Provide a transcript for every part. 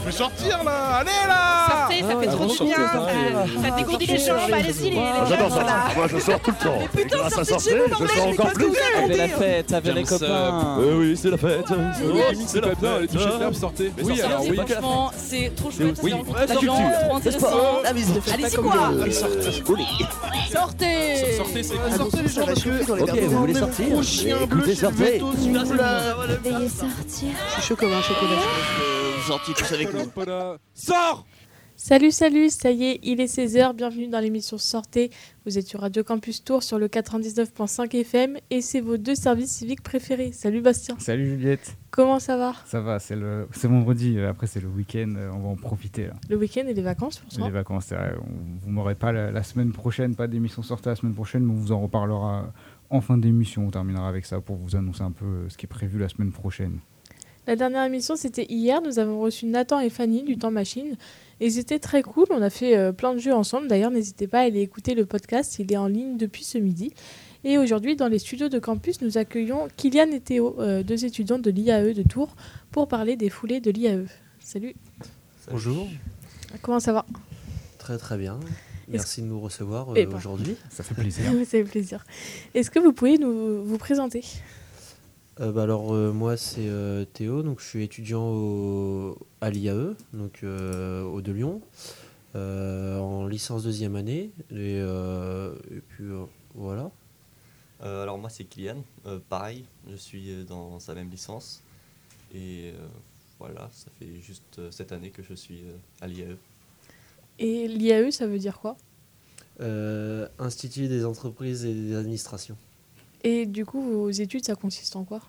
Je vais sortir là Allez là Sortez, ça fait trop du bien. Ça, ça dégourdit les jambes. Allez-y, les, Ah, J'adore ça. Moi, je sors tout le temps. Mais putain, Et grâce à sortez de sortir, chez vous, je sors encore plus. tout seul. Avec la fête, avec les copains. Oui, oui, c'est la fête. C'est pas bien, les toucher de l'herbe, sortez. Oui, alors oui. Franchement, c'est trop chouette. Vous des la gens, culture. trop intéressant. Ah, Allez-y, quoi Sortez Sortez, c'est Ah, sortez les gens parce que. Ok, vous voulez sortir Gros chien bleu Écoutez, chez le sortez. veto, s'il vous plaît. Veuillez sortir. Je suis chaud comme un chocolat. Vous sortiez tous avec nous. Sors Salut, salut, ça y est, il est 16h, bienvenue dans l'émission Sortez. Vous êtes sur Radio Campus Tour sur le 99.5 FM et c'est vos deux services civiques préférés. Salut Bastien, Salut Juliette, comment ça va? Ça va, c'est le c'est vendredi, euh, après c'est le week-end, euh, on va en profiter là. Le week-end et les vacances pour Les toi vacances, c'est vrai, on- vous m'aurez pas la, la semaine prochaine, pas d'émission sortie la semaine prochaine, mais on vous en reparlera en fin d'émission, on terminera avec ça pour vous annoncer un peu euh, ce qui est prévu la semaine prochaine. La dernière émission c'était hier, nous avons reçu Nathan et Fanny du Temps Machine et c'était très cool, on a fait euh, plein de jeux ensemble. D'ailleurs, n'hésitez pas à aller écouter le podcast, il est en ligne depuis ce midi. Et aujourd'hui, dans les studios de campus, nous accueillons Kylian et Théo, euh, deux étudiants de l'IAE de Tours, pour parler des foulées de l'IAE. Salut, Bonjour, comment ça va? Très très bien. Merci de nous recevoir euh, Eh ben. aujourd'hui. Ça fait plaisir. Oui, ça fait plaisir. Est-ce que vous pouvez nous vous présenter? Euh, bah alors euh, moi c'est euh, Théo, donc je suis étudiant au, à l'IAE, donc euh, au de Lyon, euh, en licence deuxième année. Et, euh, et puis euh, voilà. Euh, alors moi c'est Kylian, Euh, pareil, je suis dans sa même licence et euh, voilà, ça fait juste euh, cette année que je suis euh, à l'IAE. Et l'IAE, ça veut dire quoi? Euh, Institut des entreprises et des administrations. Et du coup, vos études, ça consiste en quoi?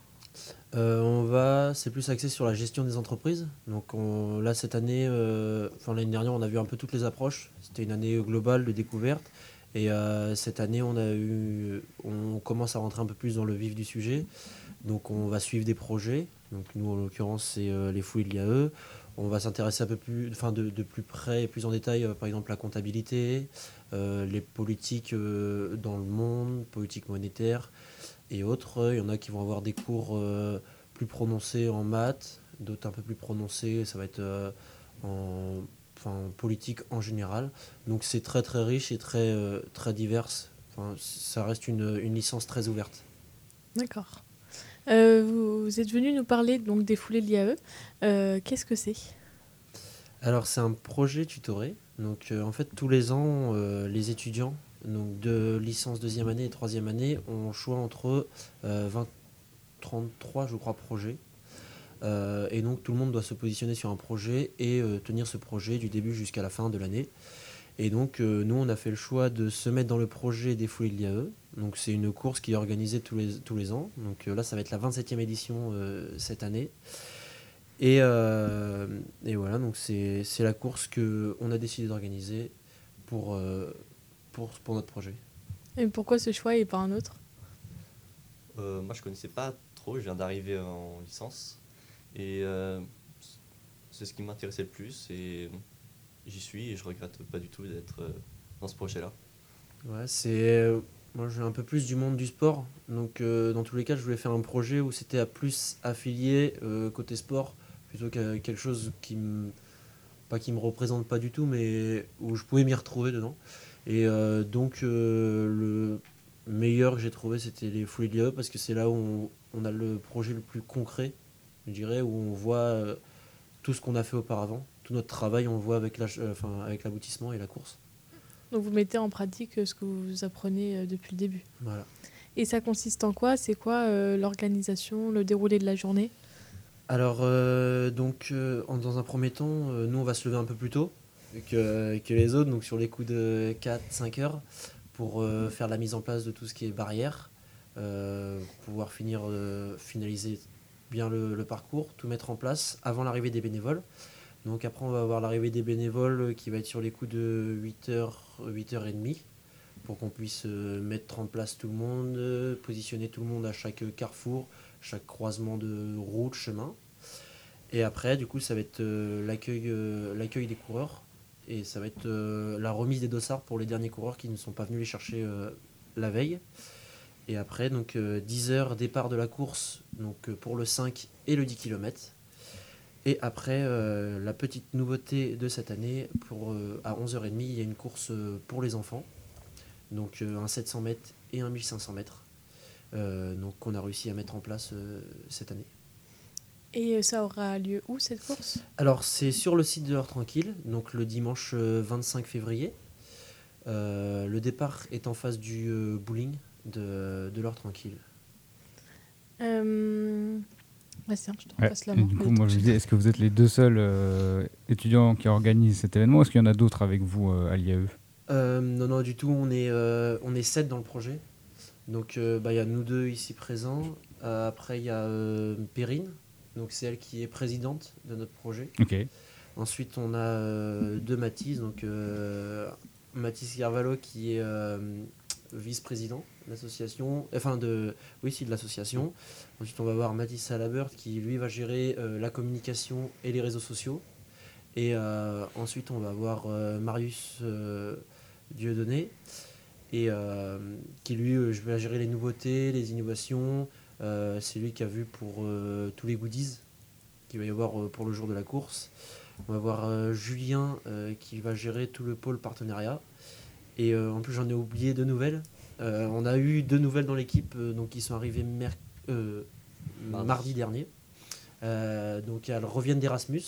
Euh, on va, c'est plus axé sur la gestion des entreprises. Donc on- là cette année, euh, enfin l'année dernière, on a vu un peu toutes les approches. C'était une année globale de découverte. Et euh, cette année, on a eu, on commence à rentrer un peu plus dans le vif du sujet. Donc on va suivre des projets. Donc nous en l'occurrence, c'est les fouilles de l'IAE. On va s'intéresser un peu plus, enfin de, de plus près et plus en détail, euh, par exemple la comptabilité, euh, les politiques euh, dans le monde, politique monétaire et autres. Il y en a qui vont avoir des cours plus prononcés en maths, d'autres un peu plus prononcés, ça va être en, politique en général. Donc c'est très très riche et très, très divers. Enfin, ça reste une, une licence très ouverte. D'accord. Euh, vous, êtes venu nous parler donc des foulées de l'IAE. Euh, Qu'est-ce que c'est? Alors c'est un projet tutoré. Donc euh, en fait tous les ans les étudiants de licence deuxième année et troisième année ont choix entre euh, 20, 33 je crois projets. Et donc tout le monde doit se positionner sur un projet et tenir ce projet du début jusqu'à la fin de l'année. Et donc euh, nous on a fait le choix de se mettre dans le projet des fouilles de l'IAE. Donc c'est une course qui est organisée tous les, tous les ans. Donc euh, là ça va être la 27e édition euh, cette année. Et, euh, et voilà, donc c'est c'est la course qu'on a décidé d'organiser pour, euh, pour, pour notre projet. Et pourquoi ce choix et pas un autre? Euh, moi je connaissais pas trop, je viens d'arriver en licence et euh, c'est ce qui m'intéressait le plus et j'y suis et je regrette pas du tout d'être euh, dans ce projet-là. Ouais, c'est euh, moi viens un peu plus du monde du sport, donc euh, dans tous les cas je voulais faire un projet où c'était à plus affilié côté sport plutôt qu'à quelque chose qui me pas qui me représente pas du tout, mais où je pouvais m'y retrouver dedans. Et donc le meilleur que j'ai trouvé c'était les Fouilles de l'IAE parce que c'est là où on, on a le projet le plus concret, je dirais, où on voit tout ce qu'on a fait auparavant, tout notre travail on le voit avec euh, avec l'aboutissement et la course. Donc vous mettez en pratique euh, ce que vous apprenez euh, depuis le début. Voilà. Et ça consiste en quoi? C'est quoi euh, l'organisation, le déroulé de la journée? Alors, euh, donc, dans un premier temps, nous, on va se lever un peu plus tôt que, que les autres, donc sur les coups de 4-5 heures, pour faire la mise en place de tout ce qui est barrière, pouvoir finir, finaliser bien le, le parcours, tout mettre en place avant l'arrivée des bénévoles. Donc après, on va avoir l'arrivée des bénévoles euh, qui va être sur les coups de 8h, 8h30 pour qu'on puisse euh, mettre en place tout le monde, euh, positionner tout le monde à chaque carrefour, chaque croisement de route, chemin. Et après, du coup, ça va être l'accueil des coureurs et ça va être la remise des dossards pour les derniers coureurs qui ne sont pas venus les chercher la veille. Et après, donc 10 heures départ de la course donc, pour le 5 et le 10 km. Et après, euh, la petite nouveauté de cette année, pour, euh, à 11h30, il y a une course euh, pour les enfants. Donc un 700 mètres et un 1500 mètres. Donc qu'on a réussi à mettre en place cette année. Et ça aura lieu où cette course? Alors c'est sur le site de l'Heure Tranquille, donc le dimanche euh, 25 février. Le départ est en face du bowling de, de l'Heure Tranquille. Bastien, je te Ouais, la main. du coup, moi je dis, est-ce que vous êtes les deux seuls euh, étudiants qui organisent cet événement ou est-ce qu'il y en a d'autres avec vous euh, à l'IAE? Euh, non, non, du tout, on est, euh, on est sept dans le projet. Donc euh, bah, il y a nous deux ici présents. Euh, après il y a euh, Perrine, donc c'est elle qui est présidente de notre projet. Ok. Ensuite, on a euh, deux Mathis, donc euh, Mathis Carvalho qui est euh, vice-président de l'association, enfin de, oui, si de l'association. Ensuite, on va voir Mathis Salabert qui lui va gérer euh, la communication et les réseaux sociaux. Et euh, ensuite, on va voir euh, Marius euh, Dieudonné et euh, qui lui euh, va gérer les nouveautés, les innovations. Euh, C'est lui qui a vu pour euh, tous les goodies qu'il va y avoir euh, pour le jour de la course. On va voir euh, Julien euh, qui va gérer tout le pôle partenariat. Et euh, en plus, j'en ai oublié deux nouvelles. Euh, on a eu deux nouvelles dans l'équipe euh, donc qui sont arrivées merc- euh, Mardi. mardi. dernier. Euh, donc elles reviennent d'Erasmus.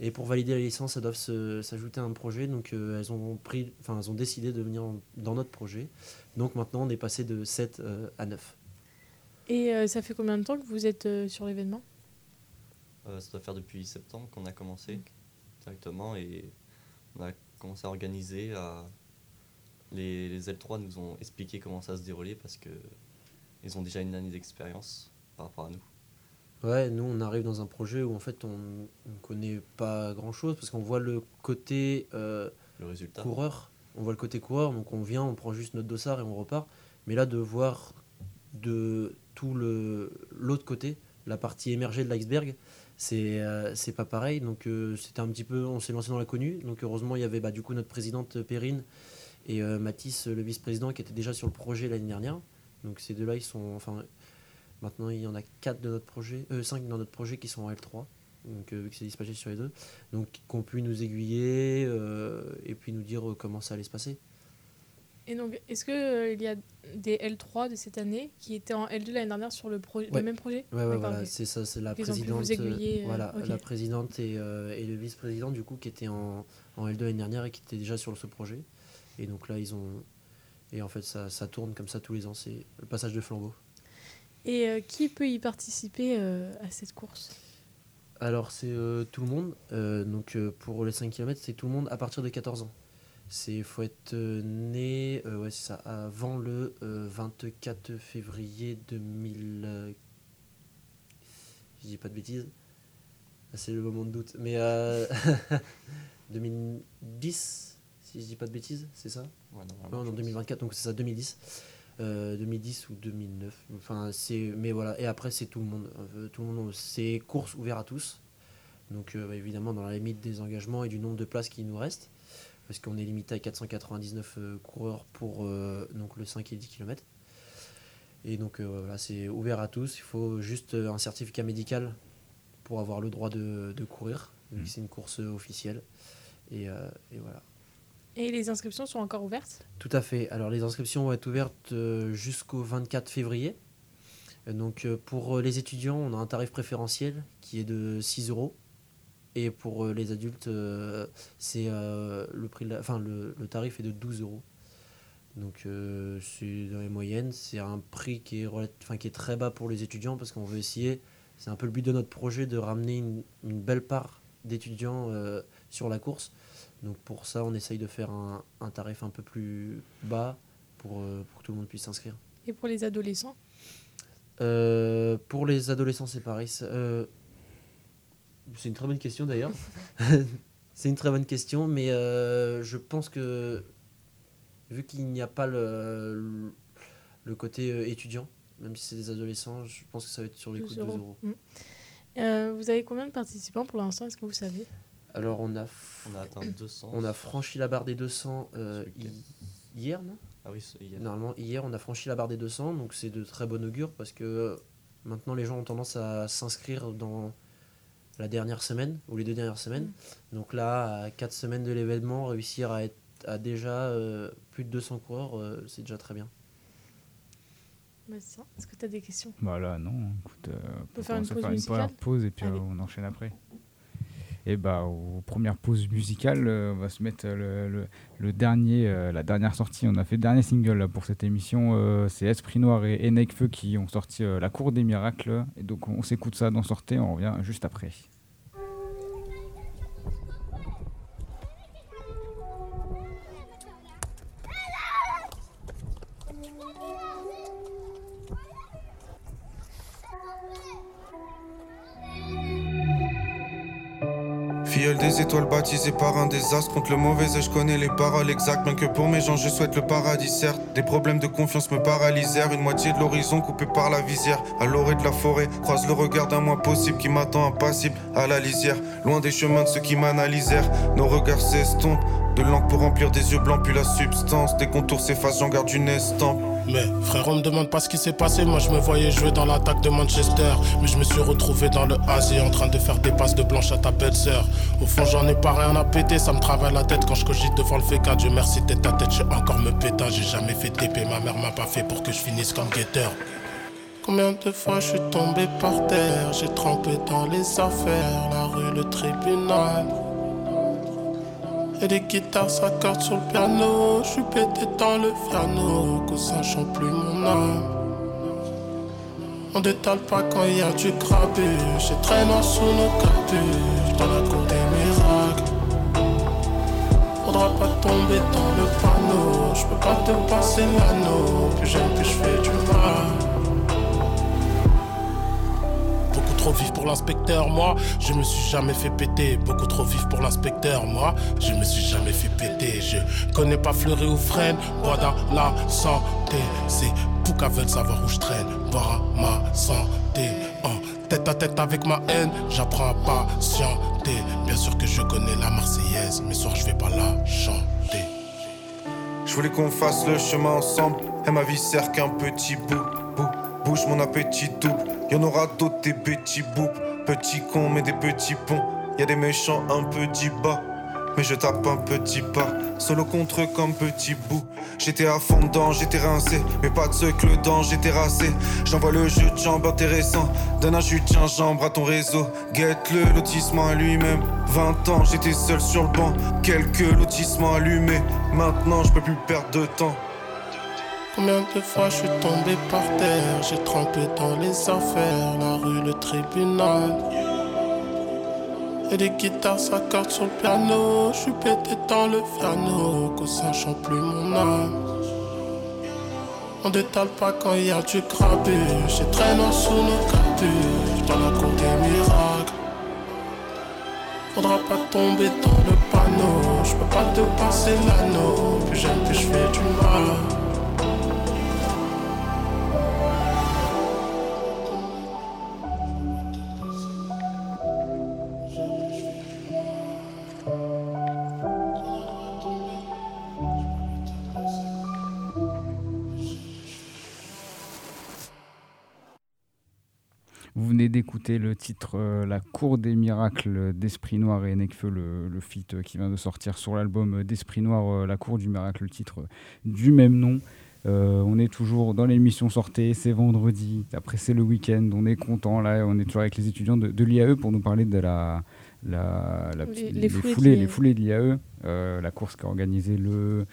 Et pour valider la licence, elles doivent s'ajouter à un projet. Donc euh, elles, ont pris, enfin, elles ont décidé de venir en- dans notre projet. Donc maintenant, on est passé de 7 euh, à 9. Et euh, ça fait combien de temps que vous êtes euh, sur l'événement? Euh, ça doit faire depuis septembre qu'on a commencé directement et on a commencé à organiser. À... Les, les L3 nous ont expliqué comment ça se déroulait parce que ils ont déjà une année d'expérience par rapport à nous. Ouais, nous on arrive dans un projet où en fait on ne connaît pas grand chose parce qu'on voit le côté euh, Le résultat, coureur, on voit le côté coureur, donc on vient, on prend juste notre dossard et on repart. Mais là de voir de tout le l'autre côté, la partie émergée de l'iceberg, c'est euh, c'est pas pareil. Donc euh, c'était un petit peu, on s'est lancé dans l'inconnu. Donc heureusement il y avait bah, du coup notre présidente Perrine et euh, Mathis le vice-président qui étaient déjà sur le projet l'année dernière. Donc ces deux-là ils sont, enfin maintenant il y en a quatre de notre projet, euh, cinq dans notre projet qui sont en L3. Donc euh, vu que c'est dispatché sur les deux, donc qu'on pu nous aiguiller euh, et puis nous dire euh, comment ça allait se passer. Et donc, est-ce qu'il y a des L3 de cette année qui étaient en L2 l'année dernière sur le, même projet Ouais, ouais, voilà, c'est ça, c'est la ont présidente. aiguiller, euh, voilà, ok. la présidente et, euh, et le vice-président, du coup, qui étaient en, en L2 l'année dernière et qui étaient déjà sur ce projet. Et donc là, ils ont. Et en fait, ça, ça tourne comme ça tous les ans, c'est le passage de flambeau. Et euh, qui peut y participer euh, à cette course? Alors, c'est euh, tout le monde. Donc, pour les 5 km, c'est tout le monde à partir de 14 ans. Il faut être né ouais, ça, avant le euh, 24 février 2000. euh, je dis pas de bêtises. Ah, C'est le moment de doute. Mais euh, 2010, si je dis pas de bêtises, c'est ça Ouais, non, je en pense. 2024, donc c'est ça, 2010. Euh, 2010 ou 2009. Enfin, c'est, mais voilà. Et après, c'est tout le monde. Euh, tout le monde. C'est course ouverte à tous. Donc, euh, bah, évidemment, dans la limite des engagements et du nombre de places qui nous reste, parce qu'on est limité à 499 euh, coureurs pour euh, donc le 5 et 10 km. Et donc, euh, voilà, c'est ouvert à tous. Il faut juste euh, un certificat médical pour avoir le droit de, de courir, que c'est une course euh, officielle. Et, euh, et voilà. Et les inscriptions sont encore ouvertes? Tout à fait. Alors les inscriptions vont être ouvertes euh, jusqu'au 24 février. Euh, Donc euh, pour les étudiants, on a un tarif préférentiel qui est de 6 euros. Et pour les adultes, c'est le prix, enfin le, tarif est de 12 euros. Donc c'est dans les moyennes. C'est un prix qui est, enfin, qui est très bas pour les étudiants parce qu'on veut essayer. C'est un peu le but de notre projet de ramener une, belle part d'étudiants sur la course. Donc pour ça, on essaye de faire un, un tarif un peu plus bas pour, euh, pour que tout le monde puisse s'inscrire. Et pour les adolescents? Euh, pour les adolescents, c'est pareil. ça- euh, c'est une très bonne question d'ailleurs. c'est une très bonne question, mais je pense que vu qu'il n'y a pas le, le- côté étudiant, même si c'est des adolescents, je pense que ça va être sur les 12 coups de 2 euros. Mm. Euh, vous avez combien de participants pour l'instant? Est-ce que vous savez? Alors on a, f- On a atteint 200. on a franchi la barre des 200 euh, hier, non? Ah oui, c'est hier. Normalement, hier, on a franchi la barre des 200, donc c'est de très bon augure parce que euh, maintenant les gens ont tendance à s'inscrire dans la dernière semaine ou les deux dernières semaines. Donc là, à 4 semaines de l'événement, réussir à être à déjà euh, plus de 200 coureurs, euh, c'est déjà très bien. Bah, c'est ça. Est-ce que tu as des questions? Voilà, non. Écoute, euh, on peut faire une pause une et puis Allez. euh, on enchaîne après. Et bah, aux premières pauses musicales, euh, on va se mettre le, dernier, euh, la dernière sortie. On a fait le dernier single pour cette émission. euh, c'est Esprit Noir et, Nekfeu qui ont sorti La Cour des Miracles. Et donc, on s'écoute ça dans Sortez. On revient juste après. Filleul des étoiles baptisé par un désastre Contre le mauvais et je connais les paroles exactes. Bien que pour mes gens je souhaite le paradis certes. Des problèmes de confiance me paralysèrent. Une moitié de l'horizon coupée par la visière. À l'orée de la forêt Croise le regard d'un moi possible Qui m'attend impassible à la lisière. Loin des chemins de ceux qui m'analysèrent. Nos regards s'estompent De l'encre pour remplir des yeux blancs Puis la substance Des contours s'effacent j'en garde une estampe Mais frère, on me demande pas ce qui s'est passé. Moi, je me voyais jouer dans l'attaque de Manchester. Mais je me suis retrouvé dans le Asie en train de faire des passes de blanche à ta belle sœur. Au fond, j'en ai pas rien à péter. Ça me travaille la tête quand je cogite devant le féca. Dieu merci, t'es ta tête, j'ai encore me péta. J'ai jamais fait TP. Ma mère m'a pas fait pour que je finisse comme guetteur. Combien de fois je suis tombé par terre? J'ai trempé dans les affaires, la rue, le tribunal. Et les guitares s'accordent sur le piano. Je suis pété dans le piano, que ça chante plus mon âme. On détale pas quand y a du grabuge. J'ai traîné sous nos capuches dans la cour des miracles. Faudra pas tomber dans le panneau. Je peux pas te passer l'anneau. Plus j'aime, plus je fais du mal. Trop vif pour l'inspecteur, moi. Je me suis jamais fait péter. Beaucoup trop vif pour l'inspecteur, moi. Je me suis jamais fait péter. Je connais pas Fleury ou Freine. Bois dans la santé. C'est Pouka veulent savoir où je traîne. Boire à ma santé. En tête à tête avec ma haine. J'apprends à patienter. Bien sûr que je connais la Marseillaise. Mais soir, je vais pas la chanter. Je voulais qu'on fasse le chemin ensemble. Et ma vie sert qu'un petit bout. Bouge mon appétit double. Y'en aura d'autres des petits bouts. Petits cons, mais des petits ponts. Y a des méchants un peu bas. Mais je tape un petit pas. Solo contre eux comme petit bout. J'étais à fond dedans, j'étais rincé. Mais pas de ceux que le dent, j'étais racé. J'envoie le jeu de jambes intéressant. Donne un jus de gingembre à ton réseau. Guette-le, lotissement à lui-même. 20 ans, j'étais seul sur le banc. Quelques lotissements allumés. Maintenant, je peux plus perdre de temps. Combien de fois je suis tombé par terre, j'ai trempé dans les affaires, la rue, le tribunal. Et les guitares s'accordent sur le piano, je suis pété dans le piano, que ça chante plus mon âme. On détale pas quand il y a du grabuge, j'ai traîné sous nos capuches, dans la cour des miracles. Faudra pas tomber dans le panneau, je peux pas te passer l'anneau, plus j'aime, plus je fais du mal. D'écouter le titre euh, La Cour des Miracles d'Esprit Noir et Nekfeu, le, le feat euh, qui vient de sortir sur l'album d'Esprit Noir, euh, La Cour du Miracle, le titre euh, du même nom. Euh, on est toujours dans l'émission Sortez, c'est vendredi, après c'est le week-end, on est content. Là, on est toujours avec les étudiants de, de l'IAE pour nous parler de la, la, la Les- foulées de foulées, l'IAE. les foulées de l'IAE, euh, la course qui est organisée le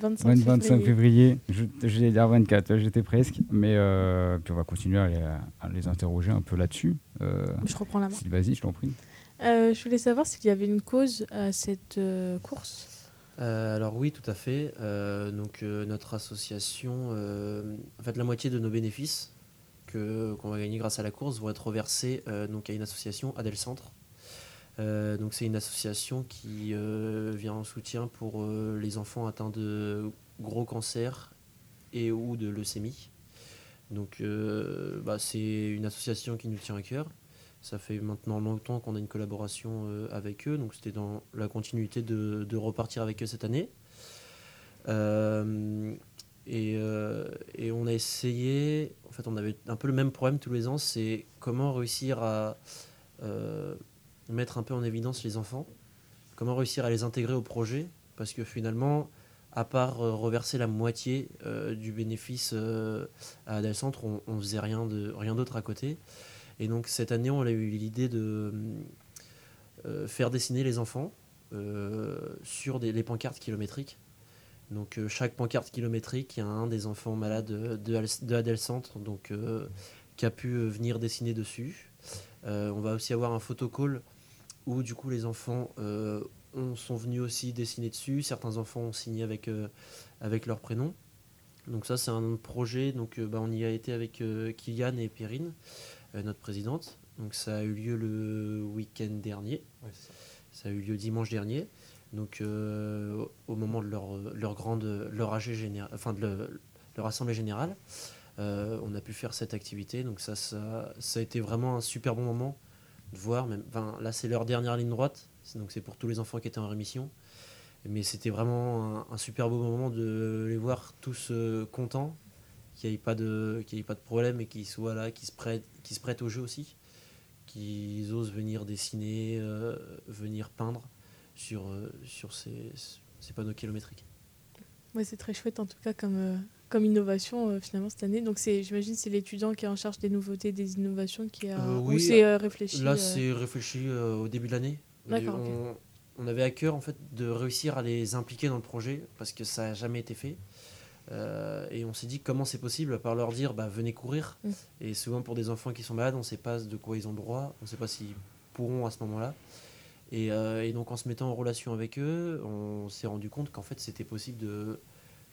25 20 25 février. J'allais dire 24, là, j'étais presque, mais euh, puis on va continuer à les, à les interroger un peu là-dessus. Euh, Je reprends la main. si- Vas-y, je t'en prie. Euh, je voulais savoir s'il y avait une cause à cette euh, course. Euh, alors oui, tout à fait. Euh, donc euh, notre association, euh, en fait, la moitié de nos bénéfices que qu'on va gagner grâce à la course vont être reversés euh, donc à une association Adel Centre. Euh, donc c'est une association qui euh, vient en soutien pour euh, les enfants atteints de gros cancers et ou de leucémie. Donc bah, c'est une association qui nous tient à cœur. Ça fait maintenant longtemps qu'on a une collaboration avec eux, donc c'était dans la continuité de, repartir avec eux cette année. Et, on a essayé, en fait on avait un peu le même problème tous les ans, c'est comment réussir à mettre un peu en évidence les enfants, comment réussir à les intégrer au projet, parce que finalement, à part euh, reverser la moitié euh, du bénéfice euh, à Adel Centre, on, on faisait rien rien d'autre à côté. Et donc cette année, on a eu l'idée de faire dessiner les enfants sur des, les pancartes kilométriques. Donc chaque pancarte kilométrique, il y a un des enfants malades de, de, de Adel Centre donc, qui a pu venir dessiner dessus. On va aussi avoir un photocall où du coup les enfants euh, ont- sont venus aussi dessiner dessus. Certains enfants ont signé avec, euh, avec leur prénom. Donc ça c'est un projet, donc euh, bah, on y a été avec Kylian et Perrine, notre présidente. Donc ça a eu lieu le week-end dernier. Ouais, ça. Ça a eu lieu dimanche dernier. Donc au moment de leur, leur grande leur AG général, enfin de le- leur assemblée générale, euh, on a pu faire cette activité. Donc ça, ça, ça a été vraiment un super bon moment de voir. Même, là c'est leur dernière ligne droite, donc c'est pour tous les enfants qui étaient en rémission. Mais c'était vraiment un, super beau moment de les voir tous euh, contents, qu'il n'y ait pas de y ait pas de problème et qu'ils soient là, qu'ils se prêtent, qu'ils se prêtent au jeu aussi, qu'ils osent venir dessiner, euh, venir peindre sur, euh, sur ces, ces panneaux kilométriques. Ouais, c'est très chouette en tout cas comme, comme innovation euh, finalement cette année. Donc c'est, j'imagine c'est l'étudiant qui est en charge des nouveautés, des innovations qui a Euh, ou oui, c'est euh, réfléchi. Là, c'est réfléchi au début de l'année. D'accord, on, on avait à cœur en fait de réussir à les impliquer dans le projet parce que ça n'a jamais été fait. Et on s'est dit comment c'est possible par leur dire bah, venez courir. Mm. Et souvent pour des enfants qui sont malades, on ne sait pas de quoi ils ont droit, on ne sait pas s'ils pourront à ce moment-là. Et, euh, et donc en se mettant en relation avec eux, on s'est rendu compte qu'en fait c'était possible de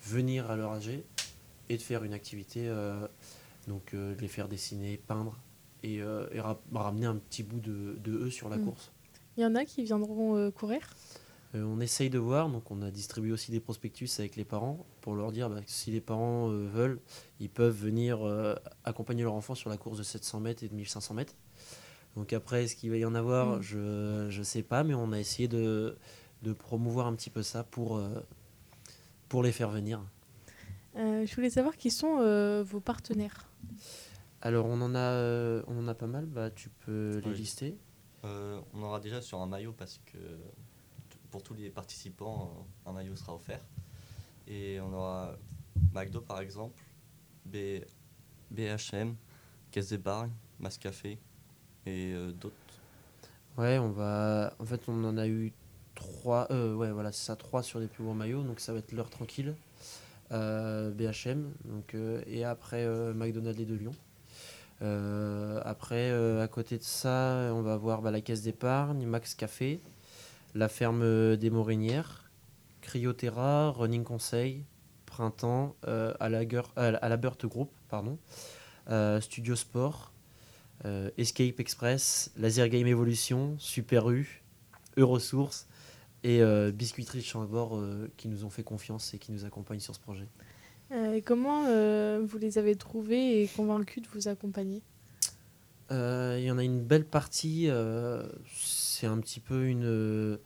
venir à leur âge et de faire une activité, euh, donc euh, de les faire dessiner, peindre et, euh, et ra- ramener un petit bout de, de eux sur la Mm. course. Il y en a qui viendront courir? Euh, on essaye de voir, donc on a distribué aussi des prospectus avec les parents pour leur dire bah, que si les parents euh, veulent, ils peuvent venir euh, accompagner leur enfant sur la course de 700 mètres et de 1500 mètres. Donc après, est-ce qu'il va y en avoir? Mm. Je ne sais pas, mais on a essayé de, de promouvoir un petit peu ça pour, pour les faire venir. Euh, je voulais savoir qui sont euh, vos partenaires. Alors on en a, euh, on en a pas mal, bah, tu peux les Oui. lister. Euh, on aura déjà sur un maillot parce que pour tous les participants, euh, un maillot sera offert. Et on aura McDo par exemple, B, BHM, Caisse d'épargne, Mascafé et euh, d'autres. Ouais, on va. En fait, on en a eu trois. Euh, ouais, voilà, c'est ça, trois sur les plus gros maillots. Donc, ça va être l'heure tranquille, euh, BHM, donc, euh, et après euh, McDonald's et de Lyon. Euh, après, euh, à côté de ça, on va avoir bah, la caisse d'épargne, Max Café, la ferme des Morinières, Cryoterra, Running Conseil, Printemps, euh, à, Group, pardon, euh, Studio Sport, euh, Escape Express, Laser Game Evolution, Super U, Eurosource et euh, Biscuiterie de Chambord euh, qui nous ont fait confiance et qui nous accompagnent sur ce projet. Euh, comment vous les avez trouvés et convaincus de vous accompagner? Il y en a une belle partie, c'est un petit peu une...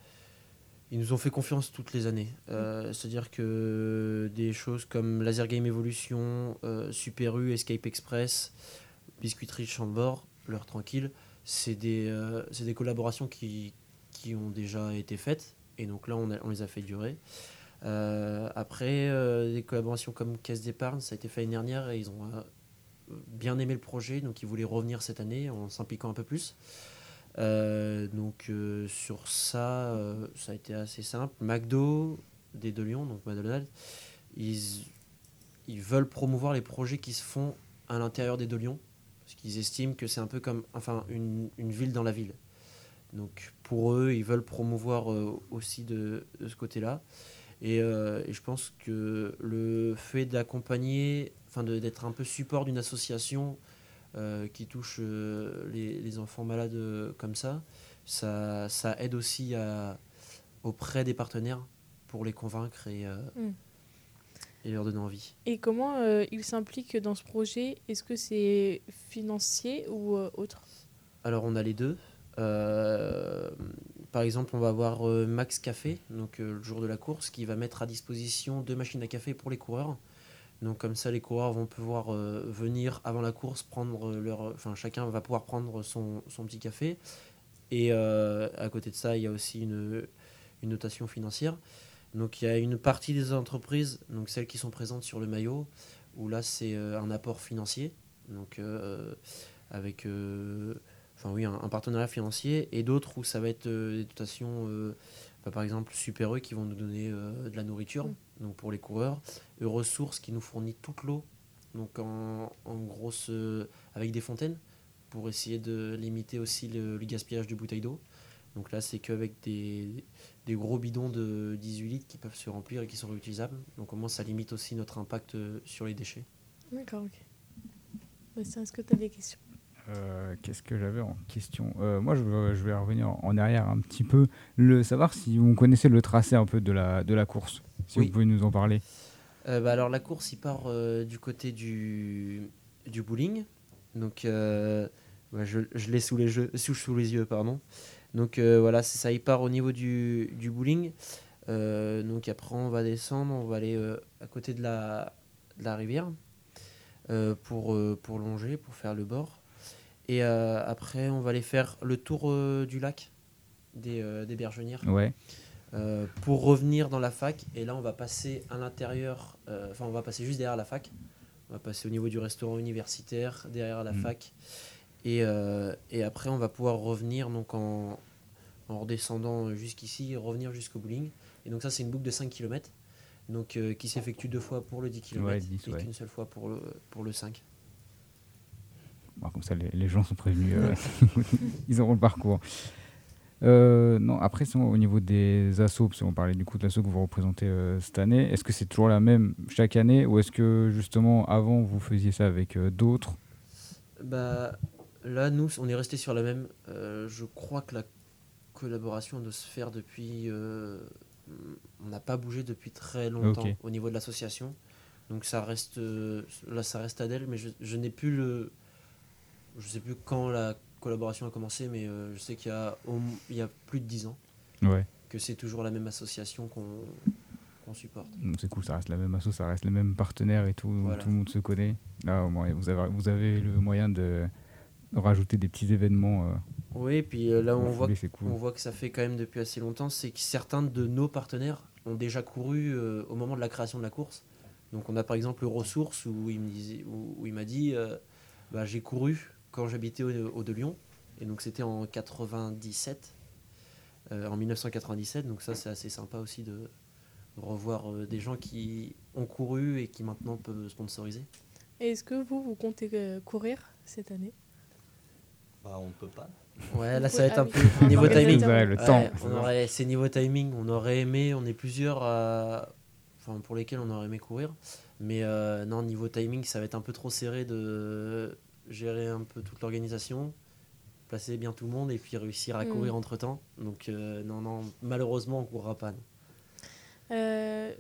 ils nous ont fait confiance toutes les années. Euh, C'est-à-dire que des choses comme Laser Game Evolution, euh, Super U, Escape Express, Biscuiterie Chambord, L'heure tranquille, c'est des, euh, c'est des collaborations qui, qui ont déjà été faites. Et donc là, on, les a fait durer. Euh, après, euh, des collaborations comme Caisse d'épargne, ça a été fait l'année dernière et ils ont euh, bien aimé le projet, donc ils voulaient revenir cette année en s'impliquant un peu plus. Donc sur ça, ça a été assez simple. McDo, des de Lyon, donc McDonald's, ils, ils veulent promouvoir les projets qui se font à l'intérieur des deux Lyon, parce qu'ils estiment que c'est un peu comme enfin, une, une ville dans la ville. Donc pour eux, ils veulent promouvoir euh, aussi de, de ce côté-là. Et, euh, et je pense que le fait d'accompagner, enfin d'être un peu support d'une association euh, qui touche les, les enfants malades comme ça, ça, ça aide aussi à, auprès des partenaires pour les convaincre et, euh, Mm. et leur donner envie. Et comment euh, ils s'impliquent dans ce projet? Est-ce que c'est financier ou euh, autre? Alors on a les deux. Euh, par exemple, on va avoir euh, Max Café, donc euh, le jour de la course, qui va mettre à disposition deux machines à café pour les coureurs. Donc comme ça, les coureurs vont pouvoir venir avant la course prendre leur, enfin chacun va pouvoir prendre son, son petit café Et à côté de ça, il y a aussi une, une notation financière. Donc il y a une partie des entreprises, donc celles qui sont présentes sur le maillot, où là c'est un apport financier, donc avec enfin oui un, un partenariat financier, et d'autres où ça va être euh, des dotations, euh, bah, par exemple Super E qui vont nous donner euh, de la nourriture, Mm. donc pour les coureurs, Ressources qui nous fournit toute l'eau, donc en, en grosse avec des fontaines pour essayer de limiter aussi le, le gaspillage de bouteilles d'eau. Donc là, c'est qu'avec des, des gros bidons de 18 litres qui peuvent se remplir et qui sont réutilisables. Donc au moins, ça limite aussi notre impact sur les déchets. D'accord, ok. Bastien, est-ce que tu as des questions? Euh, Qu'est-ce que j'avais en question? Euh, Moi, je, vais revenir en, arrière un petit peu. Le, savoir si vous connaissez le tracé un peu de la, de la course. Si Oui. vous pouvez nous en parler. Euh, bah, alors la course, il part du côté du, du bowling. Donc bah, je, je l'ai sous les, jeux, sous, sous les yeux. pardon. Donc voilà, c'est ça, il part au niveau du, du bowling. Donc après, on va descendre, on va aller à côté de la, de la rivière euh, pour, euh, pour longer, pour faire le bord. Et euh, après, on va aller faire le tour euh, du lac des, euh, des Ouais. euh, pour revenir dans la fac. Et là, on va passer à l'intérieur, enfin, on va passer juste derrière la fac. On va passer au niveau du restaurant universitaire, derrière la Mhm. fac. Et, et après, on va pouvoir revenir donc en, en redescendant jusqu'ici, revenir jusqu'au bowling. Et donc, ça, c'est une boucle de 5 km. Donc, euh, qui s'effectue deux fois pour le 10 km Ouais, 10, et ouais. qu'une seule fois pour le, pour le 5. Bon, comme ça, les, les gens sont prévenus. euh, ils auront le parcours. Euh, non, après, sinon, au niveau des assos, parce qu'on parlait du coup de l'asso que vous représentez euh, cette année, est-ce que c'est toujours la même chaque année ou est-ce que justement avant vous faisiez ça avec euh, d'autres? Bah, là, nous, on est resté sur la même. Euh, je crois que la collaboration doit se faire depuis. euh, on n'a pas bougé depuis très longtemps au niveau de l'association. Donc ça reste. euh, là, ça reste Adèle, mais je, je n'ai plus le. Je sais plus quand la collaboration a commencé, mais euh, je sais qu'il y, a au mo- il y a plus de 10 ans Ouais. que c'est toujours la même association qu'on supporte. C'est cool, ça reste la même asso, ça reste les mêmes partenaires et tout, Voilà. tout le monde se connaît. Là, au moins, vous avez, vous avez le moyen de rajouter des petits événements. euh, Oui, puis euh, là, on voit cool. on voit que ça fait quand même depuis assez longtemps, c'est que certains de nos partenaires ont déjà couru au moment de la création de la course. Donc on a par exemple le Ressources où il où, où m'a dit, euh, bah, j'ai couru quand j'habitais au, au de Lyon, et donc c'était en 97, euh, en 1997. Donc ça c'est assez sympa aussi de revoir euh, des gens qui ont couru et qui maintenant peuvent sponsoriser. Et est-ce que vous, vous comptez euh, courir cette année? Bah, on ne peut pas. Ouais, là ça va être ah un oui. peu niveau timing. Ouais, le Ouais, temps. on aurait, c'est niveau timing. On aurait aimé, on est plusieurs à- enfin, pour lesquels on aurait aimé courir. Mais euh, non, niveau timing, ça va être un peu trop serré de gérer un peu toute l'organisation, placer bien tout le monde et puis réussir à Mm. courir entre temps. Donc euh, non, non, malheureusement, on courra pas. Euh,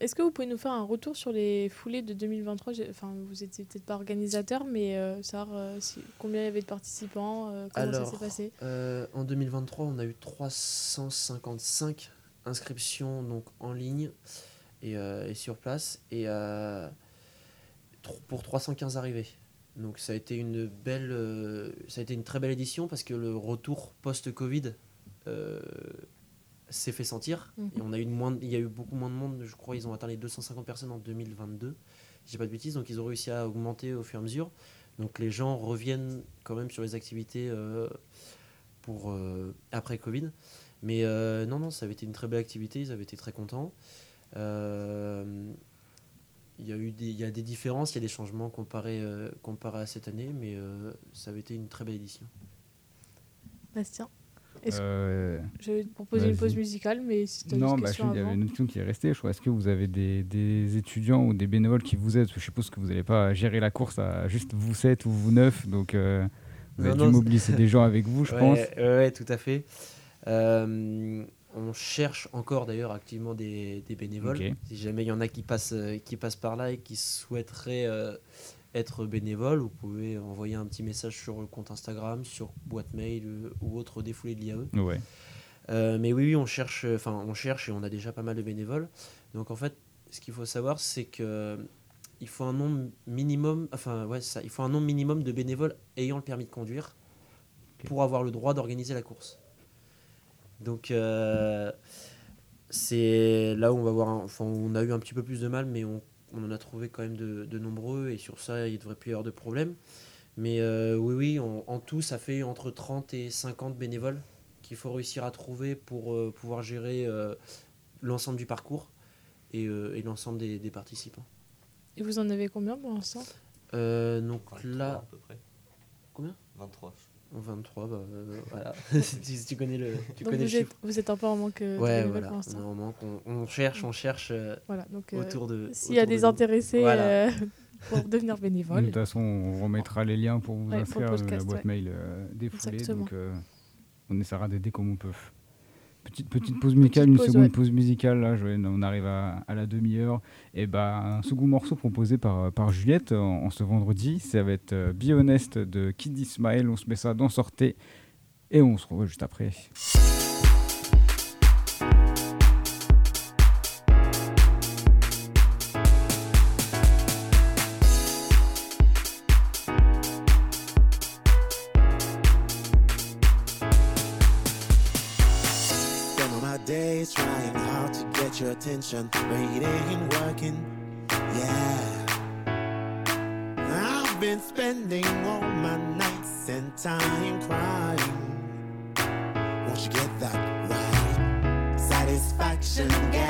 Est-ce que vous pouvez nous faire un retour sur les foulées de 2023 J'ai- Enfin, vous étiez peut-être pas organisateur, mais euh, savoir euh, si- combien il y avait de participants, comment ça s'est passé? en 2023, on a eu 355 inscriptions donc en ligne et, et sur place et pour 315 arrivées. Donc ça a été une belle, euh, ça a été une très belle édition parce que le retour post-Covid euh, s'est fait sentir Mhm. et on a eu moins, il y a eu beaucoup moins de monde. Je crois ils ont atteint les 250 personnes en 2022. Si j'ai pas de bêtises, donc ils ont réussi à augmenter au fur et à mesure. Donc les gens reviennent quand même sur les activités euh, pour après Covid. Mais non, non, ça avait été une très belle activité, ils avaient été très contents. Il y a eu des, il y a des différences, il y a des changements comparés, euh, comparés à cette année, mais euh, ça avait été une très belle édition. Bastien Euh, Je vais te proposer une pause musicale, mais si tu as non, une bah, il y avait une question qui est restée. Je crois. Est-ce que vous avez des, des étudiants ou des bénévoles qui vous aident? Parce que Je suppose que vous n'allez pas gérer la course à juste vous 7 ou vous 9. Donc, euh, vous Non, avez non, dû mobiliser des gens avec vous, je ouais, pense. ouais, tout à fait. On cherche encore d'ailleurs activement des, des bénévoles. Si jamais il y en a qui passent, euh, qui passent par là et qui souhaiteraient euh, être bénévoles, vous pouvez envoyer un petit message sur le compte Instagram, sur boîte mail euh, ou autre défoulé de l'IAE. Ouais. Euh, mais oui, oui, on cherche, enfin, on cherche et on a déjà pas mal de bénévoles. Donc en fait, ce qu'il faut savoir, c'est que il faut un nombre minimum, enfin ouais, ça, il faut un nombre minimum de bénévoles ayant le permis de conduire pour avoir le droit d'organiser la course. Donc euh, c'est là où on va voir, un- enfin on a eu un petit peu plus de mal, mais on, on en a trouvé quand même de, de nombreux et sur ça il devrait plus y avoir de problème. Mais euh, oui, oui, en, en tout ça fait entre 30 et 50 bénévoles qu'il faut réussir à trouver pour euh, pouvoir gérer euh, l'ensemble du parcours et, euh, et l'ensemble des, des participants. Et vous en avez combien pour l'instant? Euh, donc 23 là, à peu près. Combien? 23. En 23, bah, euh, voilà. si, tu connais le, tu Donc connais vous le êtes, vous êtes un peu en manque euh, de Ouais, voilà. pour On, est en manque, on, on cherche, on cherche euh, Voilà, donc euh, autour de. s'il y a de des intéressés Voilà. euh, pour devenir De bénévole, toute façon, on remettra les liens pour vous Ouais, pour le inscrire la boîte ouais. mail euh, défoulée. Donc, euh, on essaiera d'aider comme on peut. Petite, petite Mhm. pause musicale, Petite une pause, seconde ouais. pause musicale. Là, je- on arrive à, à la demi-heure. Et bah, un second morceau proposé par, par Juliette en, en ce vendredi. Ça va être euh, Be Honest de Kid Ismail. On se met ça dans Sortez. Et on se retrouve juste après. Attention, but it ain't working. Yeah. I've been spending all my nights and time crying. Won't you get that right? Satisfaction guaranteed.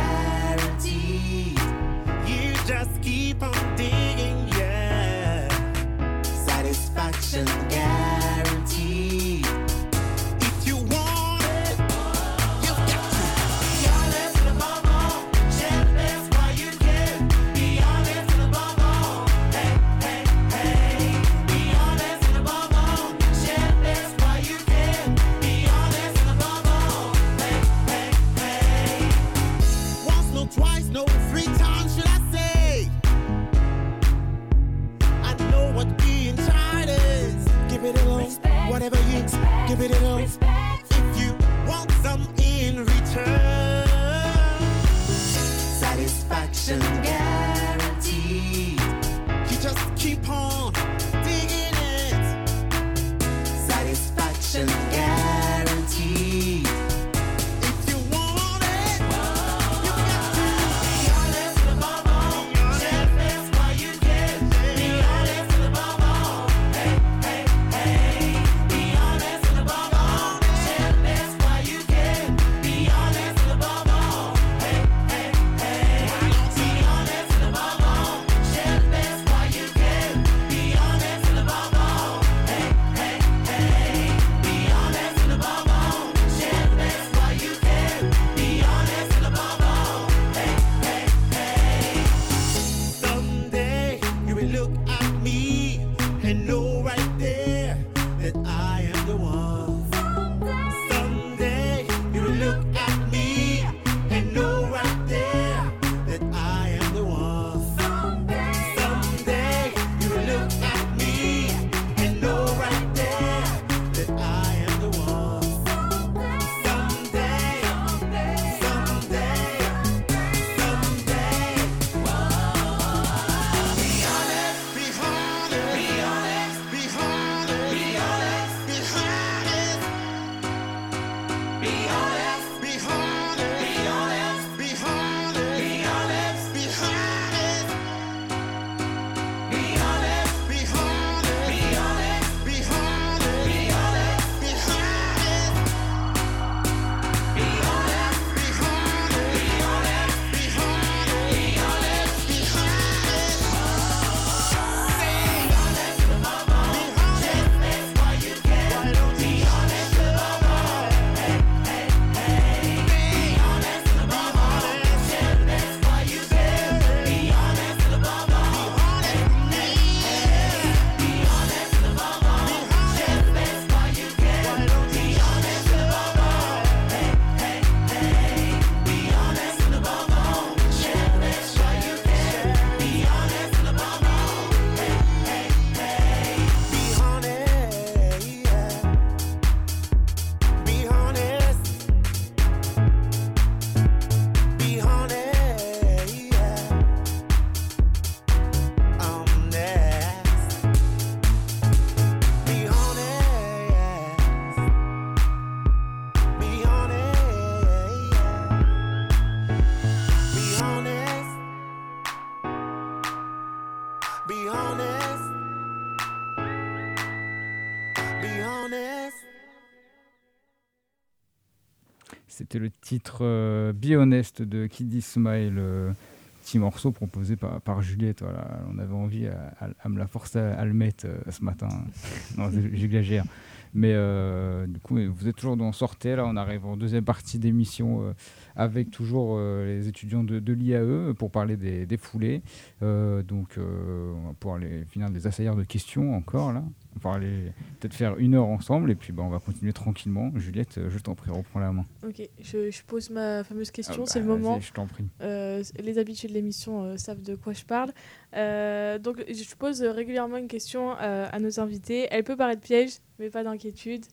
Titre euh, Be Honest de Kiddy Smile, euh, petit morceau proposé par, par Juliette. Voilà. On avait envie à, à- à me la forcer à, à le mettre euh, ce matin. non, j'exagère. Mais euh, du coup, vous êtes toujours dans Sortez. Là, on arrive en deuxième partie d'émission avec toujours euh, les étudiants de, de l'IAE pour parler des, des foulées. Euh, donc, euh, on va pouvoir aller finir des assaillères de questions encore. Là. On va aller peut-être faire une heure ensemble et puis bah, on va continuer tranquillement. Juliette, je t'en prie, reprends la main. Ok, je, je pose ma fameuse question, Ah c'est le bah, moment. Je t'en prie. Euh, les habitués de l'émission euh, savent de quoi je parle. Euh, donc, je pose régulièrement une question à nos invités. Elle peut paraître piège, mais pas d'inquiétude.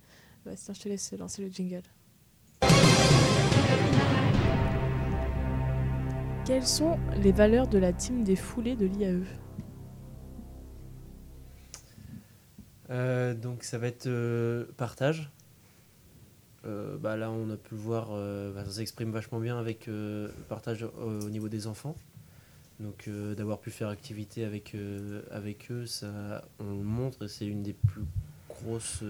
Bastien, je te laisse lancer le jingle. Quelles sont les valeurs de la team des foulées de l'IAE Euh, donc ça va être euh, partage. Euh, bah là on a pu le voir, bah, ça s'exprime vachement bien avec le partage au, au niveau des enfants. Donc d'avoir pu faire activité avec, avec eux, ça, on le montre et c'est une des plus grosses,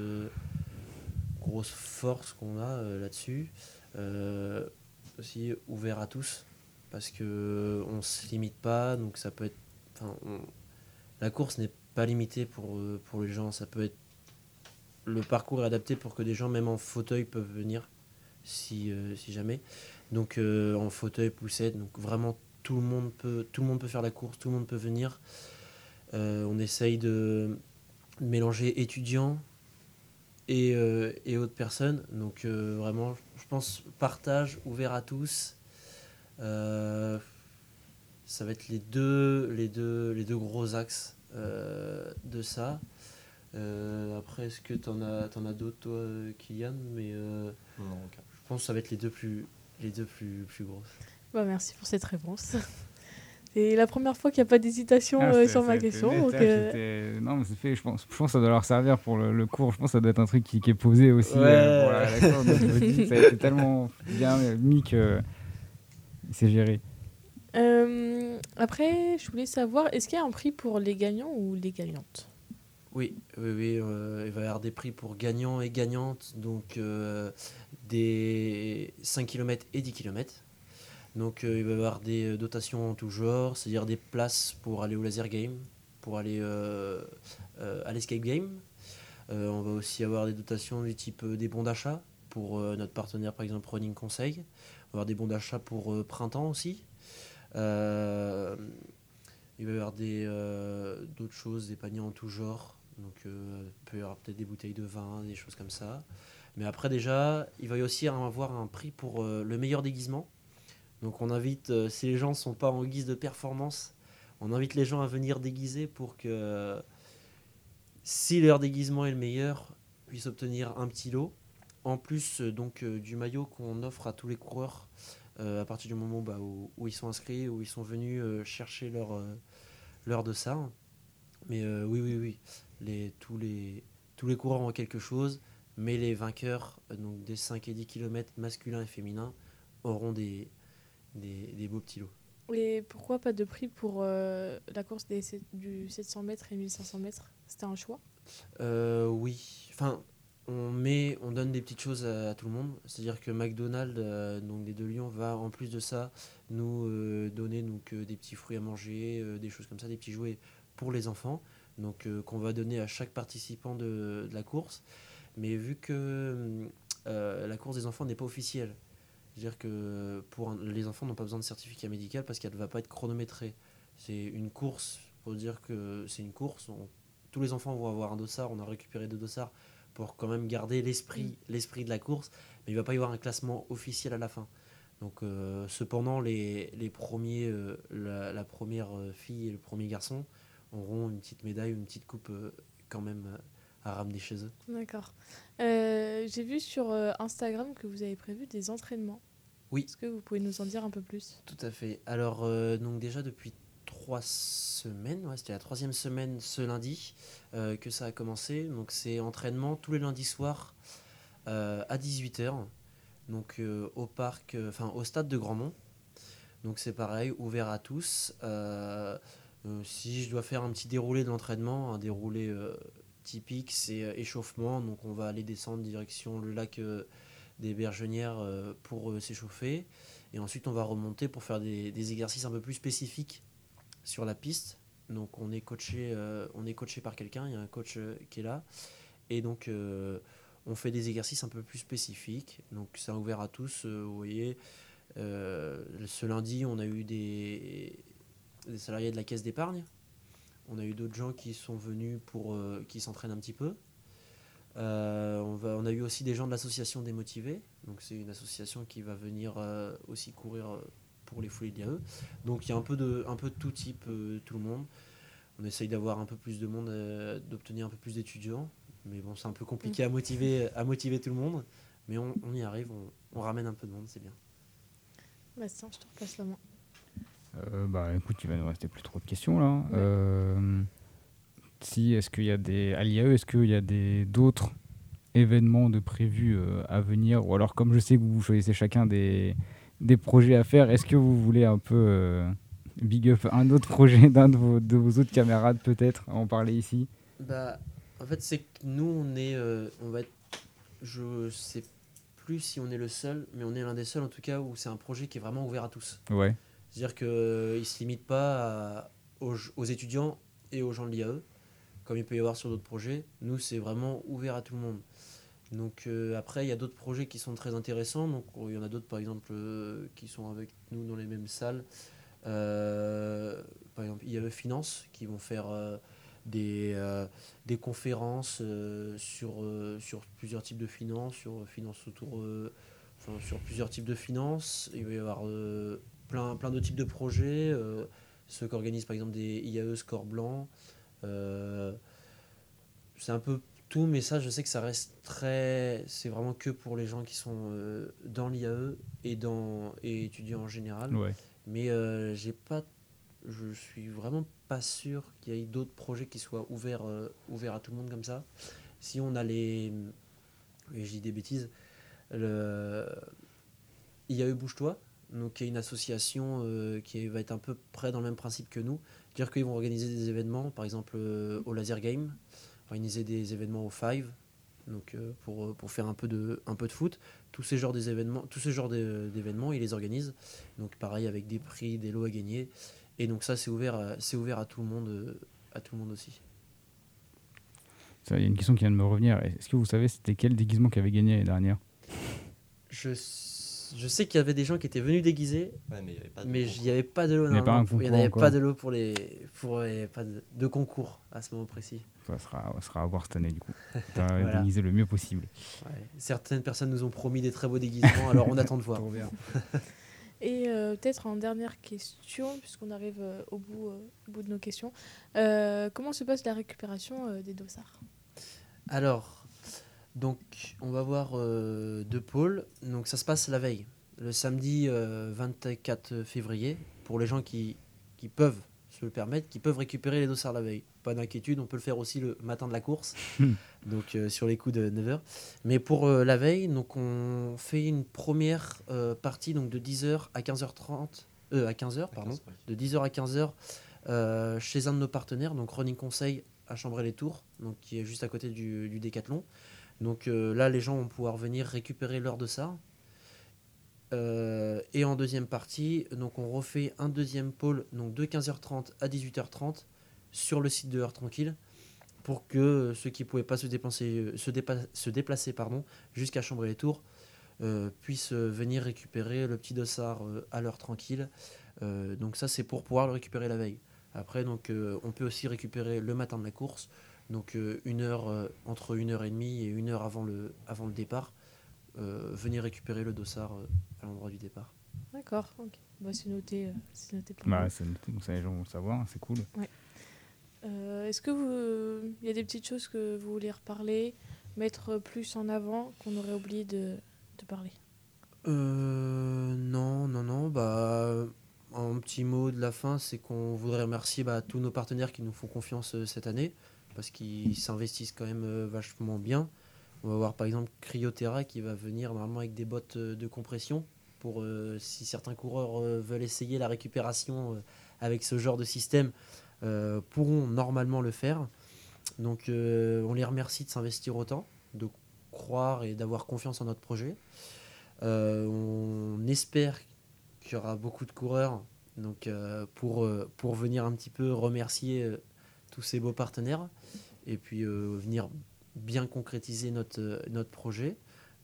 grosses forces qu'on a là-dessus. Aussi ouvert à tous parce que on se limite pas, donc ça peut être. enfin, la course n'est pas limitée pour, euh, pour les gens, ça peut être. Le parcours est adapté pour que des gens, même en fauteuil, peuvent venir si, euh, si jamais. Donc euh, en fauteuil, poussette, donc vraiment tout le monde peut, tout le monde peut faire la course, tout le monde peut venir. Euh, on essaye de mélanger étudiants et, euh, et autres personnes. Donc euh, vraiment, je pense partage ouvert à tous. Euh, ça va être les deux, les deux, les deux gros axes euh, de ça. Euh, après, est-ce que tu en as, t'en as d'autres, toi, Kylian? Mais euh, Non, aucun. je pense que ça va être les deux plus, les deux plus, plus grosses. Bah, Merci pour cette réponse. C'est la première fois qu'il n'y a pas d'hésitation Ah, euh, sur ma question. donc, euh, Non, mais c'est fait. Je pense, je pense que ça doit leur servir pour le, le cours. Je pense que ça doit être un truc qui, qui est posé aussi euh, pour la, la cour. Donc, je me dis, ça a été tellement bien mis que c'est géré. Euh, après, je voulais savoir, est-ce qu'il y a un prix pour les gagnants ou les gagnantes? Oui, oui, oui. euh, il va y avoir des prix pour gagnants et gagnantes, donc euh, des 5 km et 10 km. Donc euh, il va y avoir des dotations en tout genre, c'est-à-dire des places pour aller au laser game, pour aller euh, euh, à l'escape game. Euh, on va aussi avoir des dotations du type euh, des bons d'achat pour euh, notre partenaire par exemple Running Conseil. Avoir des bons d'achat pour euh, printemps aussi. Euh, il va y avoir euh, d'autres choses, des paniers en tout genre. Donc, il peut y avoir peut-être des bouteilles de vin, des choses comme ça. Mais après, déjà, il va y aussi avoir un prix pour le meilleur déguisement. Donc, on invite, si les gens ne sont pas en guise de performance, on invite les gens à venir déguiser pour que, si leur déguisement est le meilleur, puissent obtenir un petit lot. En plus euh, donc euh, du maillot qu'on offre à tous les coureurs euh, à partir du moment bah, où, où ils sont inscrits, où ils sont venus chercher leur, leur dossard. Mais oui, oui, oui, les, tous, les, tous les coureurs ont quelque chose, mais les vainqueurs donc des 5 et 10 km masculins et féminins auront des, des, des beaux petits lots. Et pourquoi pas de prix pour euh, la course des, sept- du 700 mètres et 1500 mètres? C'était un choix? Euh, oui, enfin, on met, on donne des petites choses à, tout le monde. C'est-à-dire que McDonald's, euh, donc des deux Lions, va en plus de ça nous euh, donner donc euh, des petits fruits à manger, des choses comme ça, des petits jouets pour les enfants, donc qu'on va donner à chaque participant de, la course. Mais vu que la course des enfants n'est pas officielle, c'est-à-dire que pour les enfants n'ont pas besoin de certificat médical parce qu'elle ne va pas être chronométrée. C'est une course, pour dire que c'est une course. tous les enfants vont avoir un dossard, on a récupéré deux dossards pour quand même garder l'esprit l'esprit de la course, mais il va pas y avoir un classement officiel à la fin. Donc euh, cependant, les, les premiers, euh, la, la première euh, fille et le premier garçon auront une petite médaille, une petite coupe euh, quand même à ramener chez eux. D'accord. J'ai vu sur Instagram que vous avez prévu des entraînements. Oui. Est-ce que vous pouvez nous en dire un peu plus? Tout à fait. Alors, donc déjà depuis trois semaines, c'était la troisième semaine ce lundi euh, que ça a commencé. Donc c'est entraînement tous les lundis soirs euh, à 18h. Donc euh, au parc, enfin au stade de Grandmont. Donc c'est pareil, ouvert à tous. Si je dois faire un petit déroulé de l'entraînement, un déroulé typique, c'est échauffement. Donc on va aller descendre direction le lac des bergenières pour s'échauffer. Et ensuite, on va remonter pour faire des exercices un peu plus spécifiques sur la piste. Donc, on est coaché, euh, on est coaché par quelqu'un, il y a un coach euh, qui est là. Et donc, euh, on fait des exercices un peu plus spécifiques. Donc, c'est ouvert à tous. vous voyez, ce lundi, on a eu des, salariés de la caisse d'épargne. On a eu d'autres gens qui sont venus pour qui s'entraînent un petit peu. On, va, on a eu aussi des gens de l'association des motivés. Donc c'est une association qui va venir aussi courir pour les folies de l'IAE. Donc il y a un peu de, un peu de tout type, euh, tout le monde. On essaye d'avoir un peu plus de monde, euh, d'obtenir un peu plus d'étudiants. Mais bon, c'est un peu compliqué à, motiver, à motiver tout le monde. Mais on, on y arrive, on, on ramène un peu de monde, c'est bien. Bastien, je te repasse la main. Euh, bah écoute, il va nous rester plus trop de questions là. Euh, si, est-ce qu'il y a des. À l'IAE, est-ce qu'il y a des d'autres événements de prévus euh, à venir? Ou alors, comme je sais que vous choisissez chacun des, des projets à faire, est-ce que vous voulez un peu euh, big up un autre projet d'un de vos, de vos autres camarades peut-être en parler ici? Bah, en fait, c'est que nous, on est, euh, on va être, je sais plus si on est le seul, mais on est l'un des seuls en tout cas où c'est un projet qui est vraiment ouvert à tous. Ouais. C'est-à-dire qu'il ne se limite pas à- aux, aux étudiants et aux gens de l'IAE, comme il peut y avoir sur d'autres projets. Nous, c'est vraiment ouvert à tout le monde. Donc euh, après, il y a d'autres projets qui sont très intéressants. Donc il y en a d'autres, par exemple, euh, qui sont avec nous dans les mêmes salles. Euh, par exemple, IAE Finance, qui vont faire des, des conférences sur, sur plusieurs types de finances, sur finances autour, sur plusieurs types de finances. Il va y avoir plein, plein de types de projets. ceux qui organisent par exemple des IAE score blanc. C'est un peu tout, mais ça, je sais que ça reste très. C'est vraiment que pour les gens qui sont euh, dans l'IAE et, dans, et étudiants en général. Ouais. Mais euh, j'ai pas. Je suis vraiment pas sûr qu'il y ait d'autres projets qui soient ouverts, euh, ouverts à tout le monde comme ça. Si on a les. Oui, je dis des bêtises. Le IAE Bouge-toi, donc qui est une association qui va être un peu près dans le même principe que nous. Dire qu'ils vont organiser des événements, par exemple au Laser Game, organiser des événements au Five, donc euh, pour, euh, pour faire un peu de, un peu de foot. Tous ces genres des événements, tous ces genres d'é- d'événements, ils les organisent. Donc pareil avec des prix, des lots à gagner. Et donc ça c'est ouvert, c'est ouvert à tout le monde, euh, à tout le monde aussi. Il y a une question qui vient de me revenir. Est-ce que vous savez c'était quel déguisement qui avait gagné l'année dernière? Je, s- je sais qu'il y avait des gens qui étaient venus déguisés, Ouais, mais il n'y avait pas de lot. Il n'y avait pas il avait pas de lot pour les, pour les- pas de, de concours à ce moment précis. Ça sera, ça sera à voir cette année du coup. Voilà. déguisé le mieux possible. Ouais. Certaines personnes nous ont promis des très beaux déguisements, alors on attend de voir. Et euh, peut-être en dernière question, puisqu'on arrive euh, au, bout, euh, au bout de nos questions, euh, comment se passe la récupération euh, des dossards? Alors, donc, on va voir euh, deux pôles. Donc, ça se passe la veille, le samedi euh, 24 février, pour les gens qui, qui peuvent se le permettre, qui peuvent récupérer les dossards la veille. Pas d'inquiétude, on peut le faire aussi le matin de la course, donc euh, sur les coups de 9h. Mais pour euh, la veille, donc, on fait une première euh, partie donc, de 10h à 15h30, euh, à 15h, pardon, de 10h à 15h euh, chez un de nos partenaires, donc Running Conseil à Chambray-les-Tours, donc qui est juste à côté du, du Décathlon. Donc euh, là, les gens vont pouvoir venir récupérer leur dossard. Euh, et en deuxième partie, donc on refait un deuxième pôle donc de 15h30 à 18h30 sur le site de Heure Tranquille pour que ceux qui ne pouvaient pas se déplacer, se déplacer pardon, jusqu'à Chambray-les-Tours euh, puissent euh, venir récupérer le petit dossard euh, à l'heure tranquille. Euh, donc ça, c'est pour pouvoir le récupérer la veille. Après, donc, euh, on peut aussi récupérer le matin de la course, donc euh, une heure, euh, entre une heure et demie et une heure avant le, avant le départ, euh, venir récupérer le dossard euh, à l'endroit du départ. D'accord, ok. Bah, c'est noté, euh, c'est noté pour Bah, c'est noté, donc ça les gens vont le savoir, c'est cool. Ouais. Euh, Est-ce que vous, il y a des petites choses que vous voulez reparler, mettre plus en avant qu'on aurait oublié de, de parler? Euh, non, non, non. Bah, un petit mot de la fin, c'est qu'on voudrait remercier bah, tous nos partenaires qui nous font confiance euh, cette année, parce qu'ils s'investissent quand même euh, vachement bien. On va voir par exemple Cryoterra qui va venir normalement avec des bottes euh, de compression pour euh, si certains coureurs veulent essayer la récupération avec ce genre de système, pourront normalement le faire. Donc on les remercie de s'investir autant. Donc croire et d'avoir confiance en notre projet. On espère qu'il y aura beaucoup de coureurs donc, pour, pour venir un petit peu remercier tous ces beaux partenaires et puis euh, venir bien concrétiser notre, euh, notre projet.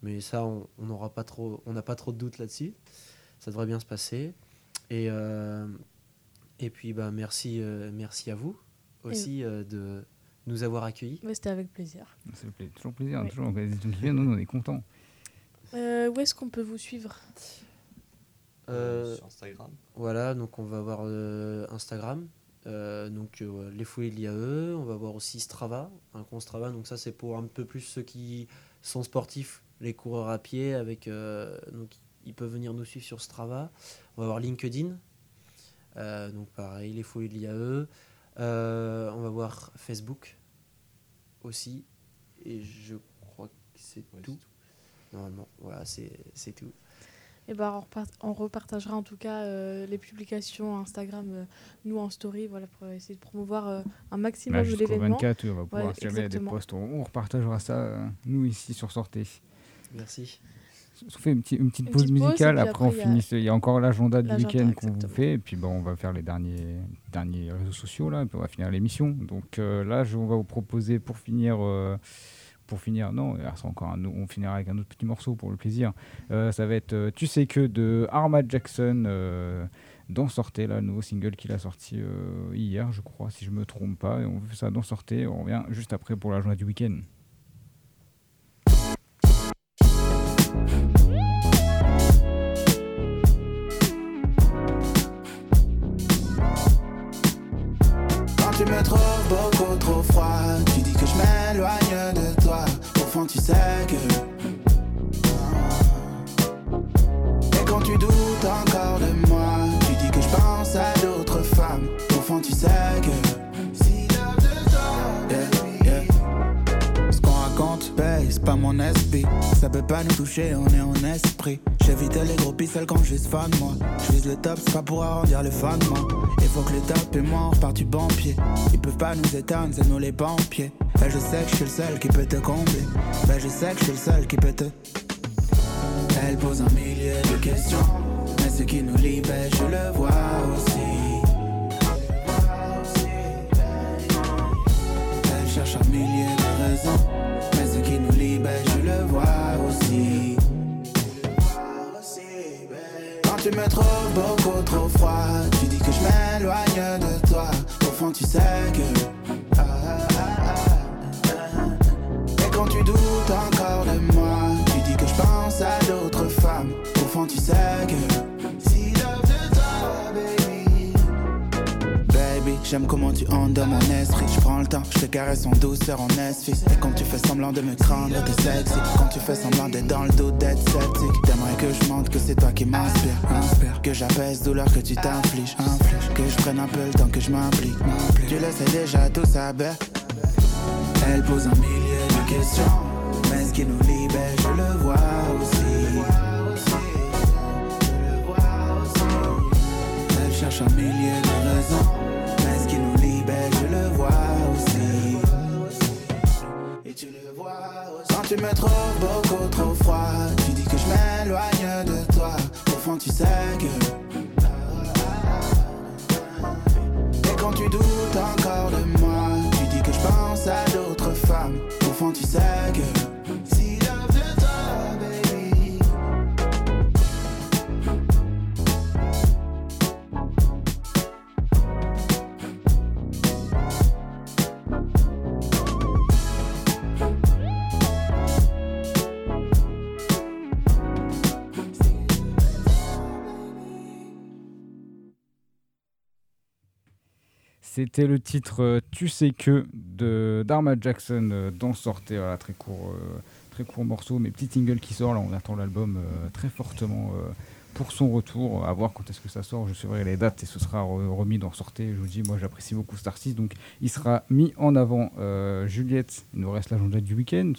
Mais ça, on on n'aura pas trop, on n'a pas trop de doutes là-dessus. Ça devrait bien se passer. Et, euh, et puis, bah, merci, euh, merci à vous aussi euh, de nous avoir accueillis. Ouais, C'était avec plaisir. Ça fait pla- toujours plaisir, Ouais. toujours. Nous, on est contents. Euh, où est-ce qu'on peut vous suivre? Euh, sur Instagram. Voilà, donc on va avoir euh, Instagram, euh, donc euh, les fouilles de l'IAE, on va avoir aussi Strava, un compte Strava, donc ça c'est pour un peu plus ceux qui sont sportifs, les coureurs à pied, avec, euh, donc ils peuvent venir nous suivre sur Strava. On va avoir LinkedIn, donc pareil, les fouilles de l'IAE. Euh, on va voir Facebook aussi, et je crois que c'est tout. Normalement, voilà, c'est tout. Eh ben, on, repart- on repartagera en tout cas euh, les publications Instagram, euh, nous en story, voilà, pour essayer de promouvoir euh, un maximum Là, de jusqu'au l'événement. 24, oui, on va pouvoir, Ouais, jamais des posts, on, on repartagera ça, euh, nous, ici, sur Sortez. Merci. On fait une, petite- une petite Une pause petite musicale, et après, on après, il y a- finit. Il y a encore l'agenda du week-end qu'on vous fait, et puis bon, on va faire les derniers, derniers réseaux sociaux, là, et puis on va finir l'émission. Donc euh, là, je, on va vous proposer pour finir. Pour finir, non, encore un, on finira avec un autre petit morceau pour le plaisir. Euh, ça va être euh, Tu sais que de Armad Jackson euh, dans Sortez, là, le nouveau single qu'il a sorti euh, hier, je crois, si je me trompe pas. Et on fait ça dans Sortez. On revient juste après pour l'agenda du week-end. Quand tu me trouves beaucoup trop froid, tu dis que je m'éloigne fond, tu sais que. Pas mon esprit. Ça peut pas nous toucher, on est en esprit. J'évite les gros pixels quand je suis fan moi. Je le top, c'est pas pour arrondir le fan moi. Il faut que le top et moi on du bon pied. Ils peuvent pas nous éteindre, c'est nous les pompiers. Ben je sais que je suis le seul qui peut te combler. Ben je sais que je suis le seul qui peut te. Elle pose un millier de questions. Mais ce qui nous ben je le vois aussi. Tu sais que. Ah, ah, ah. Et quand tu doutes encore de moi, tu dis que je pense à d'autres femmes. Au fond, tu sais que. J'aime comment tu entres dans mon esprit. Je prends le temps, je te caresse en douceur en esfi. Et quand tu fais semblant de me craindre, t'es sexy. Quand tu fais semblant d'être dans le dos, d'être sceptique. T'aimerais que je montre que c'est toi qui m'inspire. Inspire. Que j'apaise douleur que tu t'infliges. Inflige. Que je prenne un peu le temps que je m'implique. Tu le sais déjà, tout ça. Elle pose un millier de questions. Mais ce qui nous libère, je le vois aussi. Elle cherche un millier de raisons. Tu me trouves beaucoup trop froid, tu dis que je m'éloigne de toi. Au fond, tu sais que. Et quand tu doutes encore de moi, tu dis que je pense à d'autres femmes. Au fond, tu sais que. C'était le titre euh, Tu sais que de d'Arma Jackson euh, dans Sortez. Voilà, très court, euh, très court morceau, mais petit single qui sort. Là, on attend l'album très fortement pour son retour. À voir quand est-ce que ça sort. Je suivrai les dates et ce sera re- remis dans Sortez. Je vous dis, moi, j'apprécie beaucoup Star 6, donc il sera mis en avant. Juliette, il nous reste l'agenda du week-end.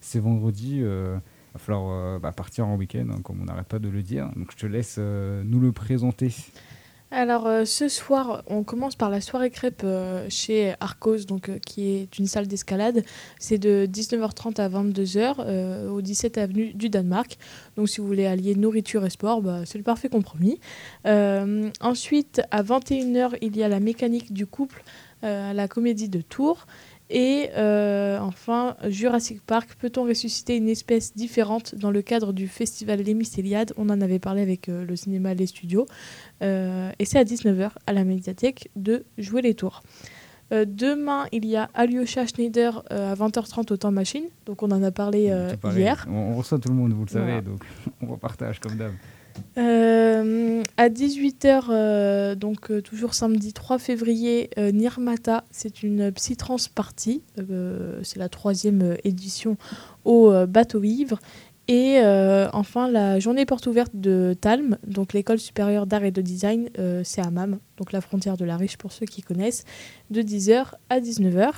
C'est vendredi. va falloir bah, partir en week-end, hein, comme on n'arrête pas de le dire. Donc je te laisse nous le présenter. Alors euh, ce soir, on commence par la soirée crêpe euh, chez Arcos, donc, euh, qui est une salle d'escalade. C'est de 19h30 à 22h euh, au 17 avenue du Danemark. Donc si vous voulez allier nourriture et sport, bah, c'est le parfait compromis. Ensuite, à 21h, il y a la mécanique du couple la comédie de Tours. Et euh, enfin, Jurassic Park, peut-on ressusciter une espèce différente dans le cadre du festival Les On en avait parlé avec euh, le cinéma Les Studios. Euh, et c'est à 19h à la médiathèque de Jouer les Tours. Demain, il y a Alyosha Schneider à 20h30 au temps machine. Donc on en a parlé hier. On, on reçoit tout le monde, vous le savez, Voilà. donc on repartage comme d'hab. Euh, à 18h, donc euh, toujours samedi 3 février, euh, Nirmata, c'est une psytrance partie. Euh, c'est la troisième euh, édition au euh, bateau ivre. Et euh, enfin, la journée porte ouverte de Talm, donc l'école supérieure d'art et de design, euh, c'est à Mam, donc la frontière de la Riche pour ceux qui connaissent, de 10h à 19h.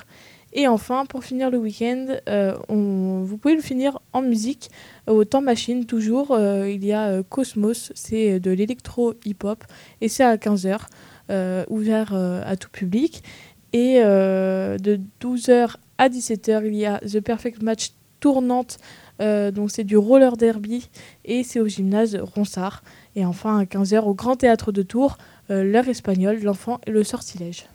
Et enfin, pour finir le week-end, euh, on- vous pouvez le finir en musique au temps machine toujours. euh, il y a euh, Cosmos, c'est de l'électro hip-hop et c'est à 15h, euh, ouvert à tout public. Et de 12h à 17h, il y a The Perfect Match tournante, donc c'est du roller derby et c'est au gymnase Ronsard. Et enfin à 15h au Grand Théâtre de Tours, l'heure espagnole, l'enfant et le sortilège.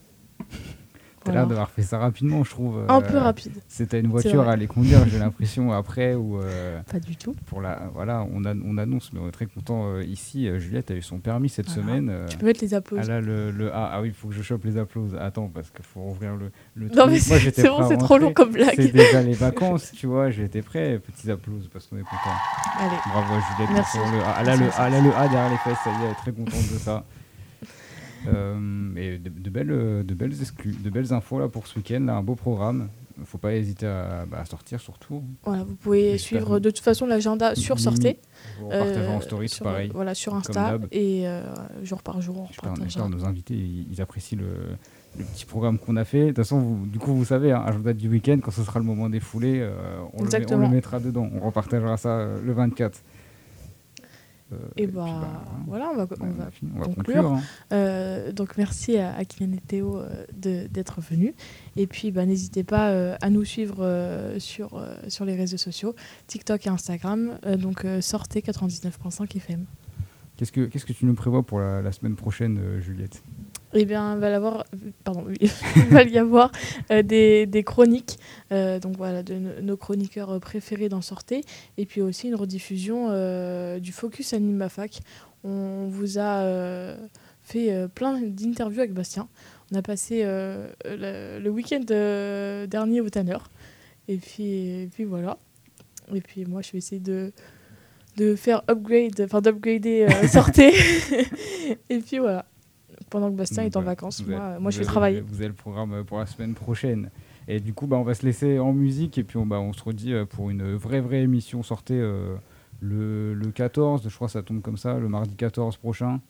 T'as Voilà. l'air d'avoir fait ça rapidement, je trouve. Un euh, peu rapide. C'était une voiture à aller conduire, j'ai l'impression, après. Ou, euh, Pas du tout. Pour la, voilà, on, a- on annonce, mais on est très content euh, ici. euh, Juliette a eu son permis cette Voilà. semaine. euh, Tu peux mettre les applaudissements. Elle a le, le A. Ah oui, il faut que je chope les applaudissements. Attends, parce qu'il faut ouvrir le, le Non, truc. mais c'est- bon, c'est trop long comme blague. C'est déjà les vacances, tu vois. J'étais prêt. Petits applaudissements parce qu'on est content. Allez. Bravo Juliette. Merci. pour le A. Elle a le, A- elle a le A derrière les fesses, ça y est, elle est très contente de ça. Euh, et de, de belles, euh, de belles exclus, de belles infos là pour ce week-end, là, un beau programme. Faut pas hésiter à, bah, sortir surtout. Voilà, vous pouvez suivre de toute façon l'agenda sur Sortez. repartagerez en story, sur, pareil, Voilà, sur Insta. Et euh, jour par jour, on j'espère nos invités, ils, ils apprécient le, le petit programme qu'on a fait. De toute façon, vous- du coup, vous savez, hein, agenda du week-end, quand ce sera le moment des foulées, euh, on, le, on mettra dedans. On repartagera ça euh, le 24. Euh, Et bah, voilà, on va, on va fini, on va conclure. conclure, hein. Euh, donc merci à, à Kylian et Théo euh, de- d'être venus. Et puis bah, n'hésitez pas à nous suivre sur, sur les réseaux sociaux, TikTok et Instagram. Donc sortez 99.5 FM. Qu'est-ce que qu'est-ce que tu nous prévois pour la, la semaine prochaine, Juliette? Eh bien, il va, y avoir, pardon, il va y avoir euh, des, des chroniques, euh, donc voilà, de no- nos chroniqueurs euh, préférés dans Sortez, et puis aussi une rediffusion euh, du Focus Animafac. On vous a fait plein d'interviews avec Bastien. On a passé le, le week-end dernier au Tanner, et puis, et puis voilà. Et puis moi, je vais essayer de de faire upgrade, enfin d'upgrader Sortez. et puis voilà pendant que Bastien est en Voilà, vacances. Moi, avez- moi je vais travailler. Vous avez le programme euh, pour la semaine prochaine. Et du coup, bah, on va se laisser en musique et puis on, bah, on se redit euh, pour une vraie, vraie émission. Sortez euh, le, le 14, je crois que ça tombe comme ça, le mardi 14 prochain.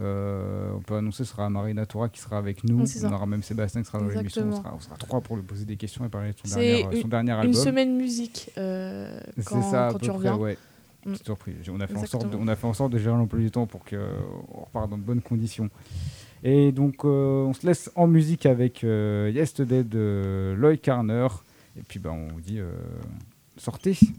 Euh, on peut annoncer ce sera Marina Tora qui sera avec nous. Oui, ça. on aura même Sébastien qui sera dans l'émission. On sera, on sera trois pour lui poser des questions et parler de son, dernier, une, son dernier une semaine musique euh, C'est quand, ça, à quand peu tu près, reviens. ouais. Mm. Petite surprise. On a, fait en sorte de, on a fait en sorte de gérer l'emploi du temps pour qu'on reparte dans de bonnes conditions. Et donc, euh, on se laisse en musique avec euh, Yesterday de Lloyd Carner. Et puis, bah, on vous dit, euh, sortez